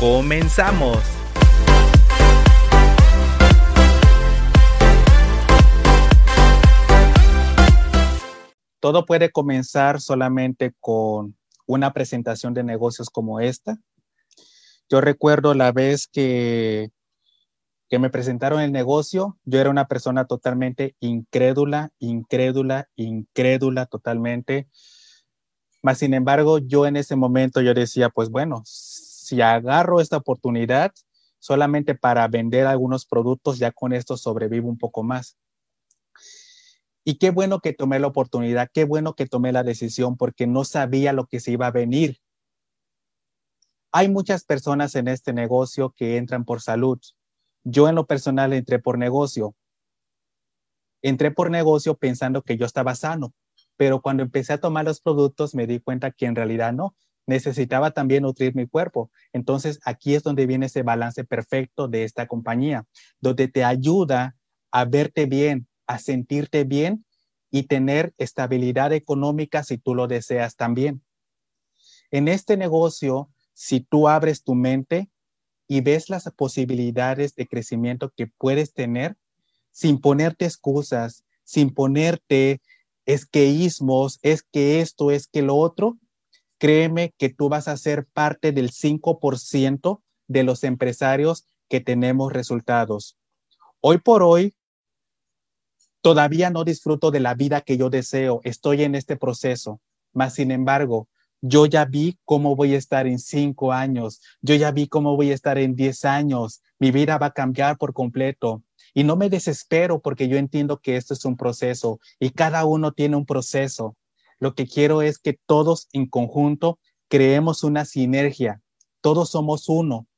¡Comenzamos! Todo puede comenzar solamente con una presentación de negocios como esta. Yo recuerdo la vez que, que me presentaron el negocio, yo era una persona totalmente incrédula, incrédula, incrédula totalmente. Mas, sin embargo, yo en ese momento yo decía, pues bueno, si agarro esta oportunidad solamente para vender algunos productos, ya con esto sobrevivo un poco más. Y qué bueno que tomé la oportunidad, qué bueno que tomé la decisión porque no sabía lo que se iba a venir. Hay muchas personas en este negocio que entran por salud. Yo en lo personal entré por negocio. Entré por negocio pensando que yo estaba sano, pero cuando empecé a tomar los productos me di cuenta que en realidad no, necesitaba también nutrir mi cuerpo. Entonces, aquí es donde viene ese balance perfecto de esta compañía, donde te ayuda a verte bien, a sentirte bien y tener estabilidad económica si tú lo deseas también. En este negocio, si tú abres tu mente y ves las posibilidades de crecimiento que puedes tener, sin ponerte excusas, sin ponerte esqueísmos, es que esto, es que lo otro, créeme que tú vas a ser parte del 5% de los empresarios que tenemos resultados. Hoy por hoy, todavía no disfruto de la vida que yo deseo, estoy en este proceso, mas sin embargo, yo ya vi cómo voy a estar en cinco años, yo ya vi cómo voy a estar en diez años, mi vida va a cambiar por completo. Y no me desespero porque yo entiendo que esto es un proceso y cada uno tiene un proceso. Lo que quiero es que todos en conjunto creemos una sinergia. Todos somos uno.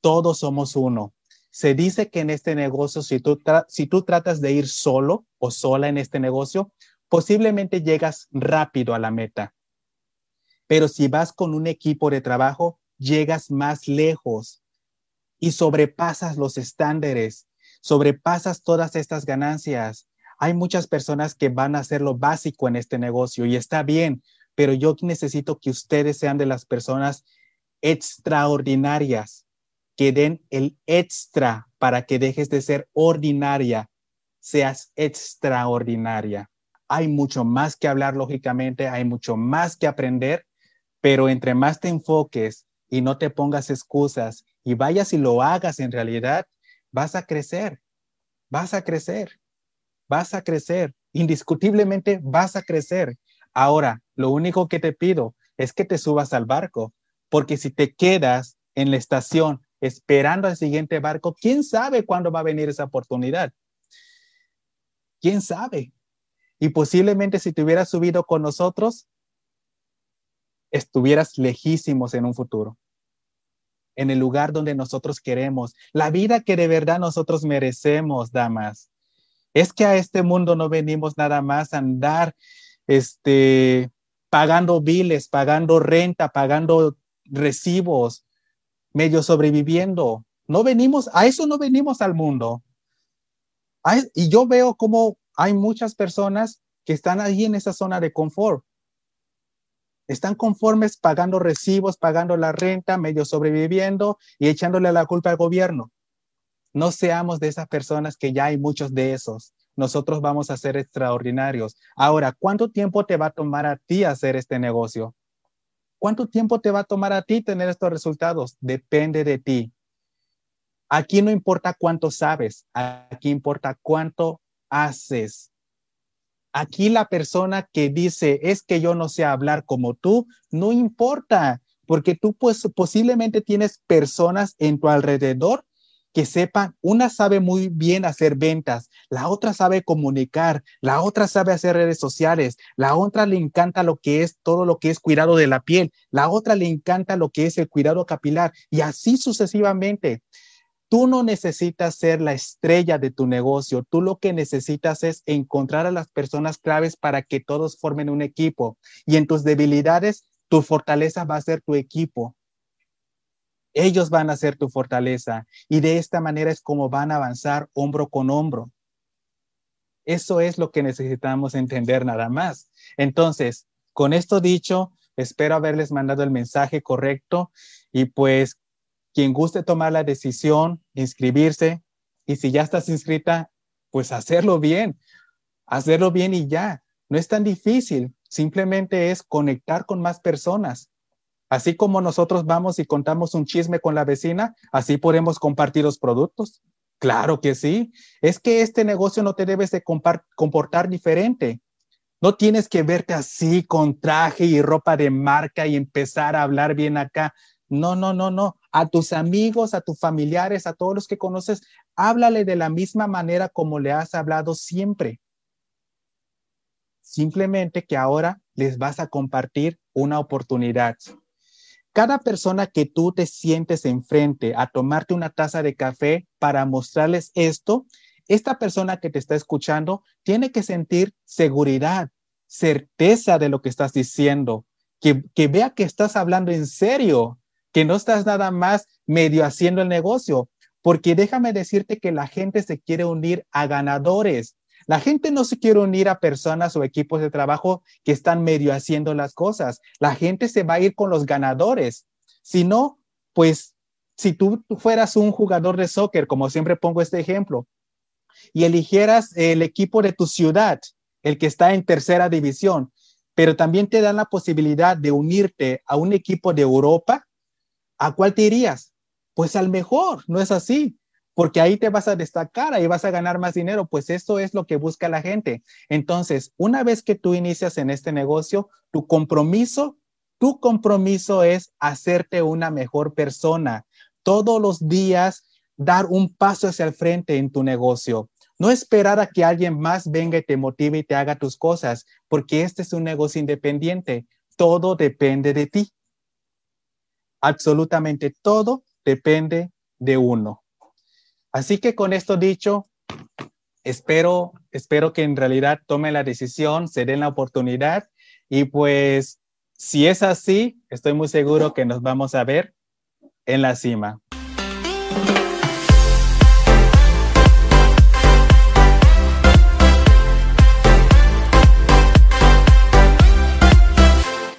Todos somos uno. Se dice que en este negocio, si tú, si tú tratas de ir solo o sola en este negocio, posiblemente llegas rápido a la meta. Pero si vas con un equipo de trabajo, llegas más lejos y sobrepasas los estándares, sobrepasas todas estas ganancias hay muchas personas que van a hacer lo básico en este negocio y está bien, pero yo necesito que ustedes sean de las personas extraordinarias, que den el extra para que dejes de ser ordinaria, seas extraordinaria. Hay mucho más que hablar, lógicamente, hay mucho más que aprender, pero entre más te enfoques y no te pongas excusas y vayas y lo hagas en realidad, vas a crecer, vas a crecer vas a crecer, indiscutiblemente vas a crecer. Ahora, lo único que te pido es que te subas al barco, porque si te quedas en la estación esperando al siguiente barco, ¿quién sabe cuándo va a venir esa oportunidad? ¿Quién sabe? Y posiblemente si te hubieras subido con nosotros, estuvieras lejísimos en un futuro, en el lugar donde nosotros queremos, la vida que de verdad nosotros merecemos, damas. Es que a este mundo no venimos nada más a andar este, pagando biles, pagando renta, pagando recibos, medio sobreviviendo. No venimos, a eso no venimos al mundo. y yo veo como hay muchas personas que están ahí en esa zona de confort. Están conformes pagando recibos, pagando la renta, medio sobreviviendo y echándole la culpa al gobierno. No seamos de esas personas que ya hay muchos de esos. Nosotros vamos a ser extraordinarios. Ahora, ¿cuánto tiempo te va a tomar a ti hacer este negocio? ¿Cuánto tiempo te va a tomar a ti tener estos resultados? Depende de ti. Aquí no importa cuánto sabes, aquí importa cuánto haces. Aquí la persona que dice, es que yo no sé hablar como tú, no importa, porque tú pues posiblemente tienes personas en tu alrededor que sepan, una sabe muy bien hacer ventas, la otra sabe comunicar, la otra sabe hacer redes sociales, la otra le encanta lo que es todo lo que es cuidado de la piel, la otra le encanta lo que es el cuidado capilar y así sucesivamente. Tú no necesitas ser la estrella de tu negocio, tú lo que necesitas es encontrar a las personas claves para que todos formen un equipo y en tus debilidades, tu fortaleza va a ser tu equipo. Ellos van a ser tu fortaleza y de esta manera es como van a avanzar hombro con hombro. Eso es lo que necesitamos entender nada más. Entonces, con esto dicho, espero haberles mandado el mensaje correcto y pues quien guste tomar la decisión, inscribirse y si ya estás inscrita, pues hacerlo bien, hacerlo bien y ya. No es tan difícil, simplemente es conectar con más personas. Así como nosotros vamos y contamos un chisme con la vecina, así podemos compartir los productos. Claro que sí. Es que este negocio no te debes de comportar diferente. No tienes que verte así con traje y ropa de marca y empezar a hablar bien acá. No, no, no, no. A tus amigos, a tus familiares, a todos los que conoces, háblale de la misma manera como le has hablado siempre. Simplemente que ahora les vas a compartir una oportunidad. Cada persona que tú te sientes enfrente a tomarte una taza de café para mostrarles esto, esta persona que te está escuchando tiene que sentir seguridad, certeza de lo que estás diciendo, que, que vea que estás hablando en serio, que no estás nada más medio haciendo el negocio, porque déjame decirte que la gente se quiere unir a ganadores, la gente no se quiere unir a personas o equipos de trabajo que están medio haciendo las cosas. La gente se va a ir con los ganadores. Si no, pues si tú fueras un jugador de soccer, como siempre pongo este ejemplo, y eligieras el equipo de tu ciudad, el que está en tercera división, pero también te dan la posibilidad de unirte a un equipo de Europa, ¿a cuál te irías? Pues al mejor, ¿no es así? Porque ahí te vas a destacar, ahí vas a ganar más dinero, pues eso es lo que busca la gente. Entonces, una vez que tú inicias en este negocio, tu compromiso, tu compromiso es hacerte una mejor persona. Todos los días dar un paso hacia el frente en tu negocio. No esperar a que alguien más venga y te motive y te haga tus cosas, porque este es un negocio independiente. Todo depende de ti. Absolutamente todo depende de uno. Así que con esto dicho, espero, espero que en realidad tomen la decisión, se den la oportunidad y pues si es así, estoy muy seguro que nos vamos a ver en la cima.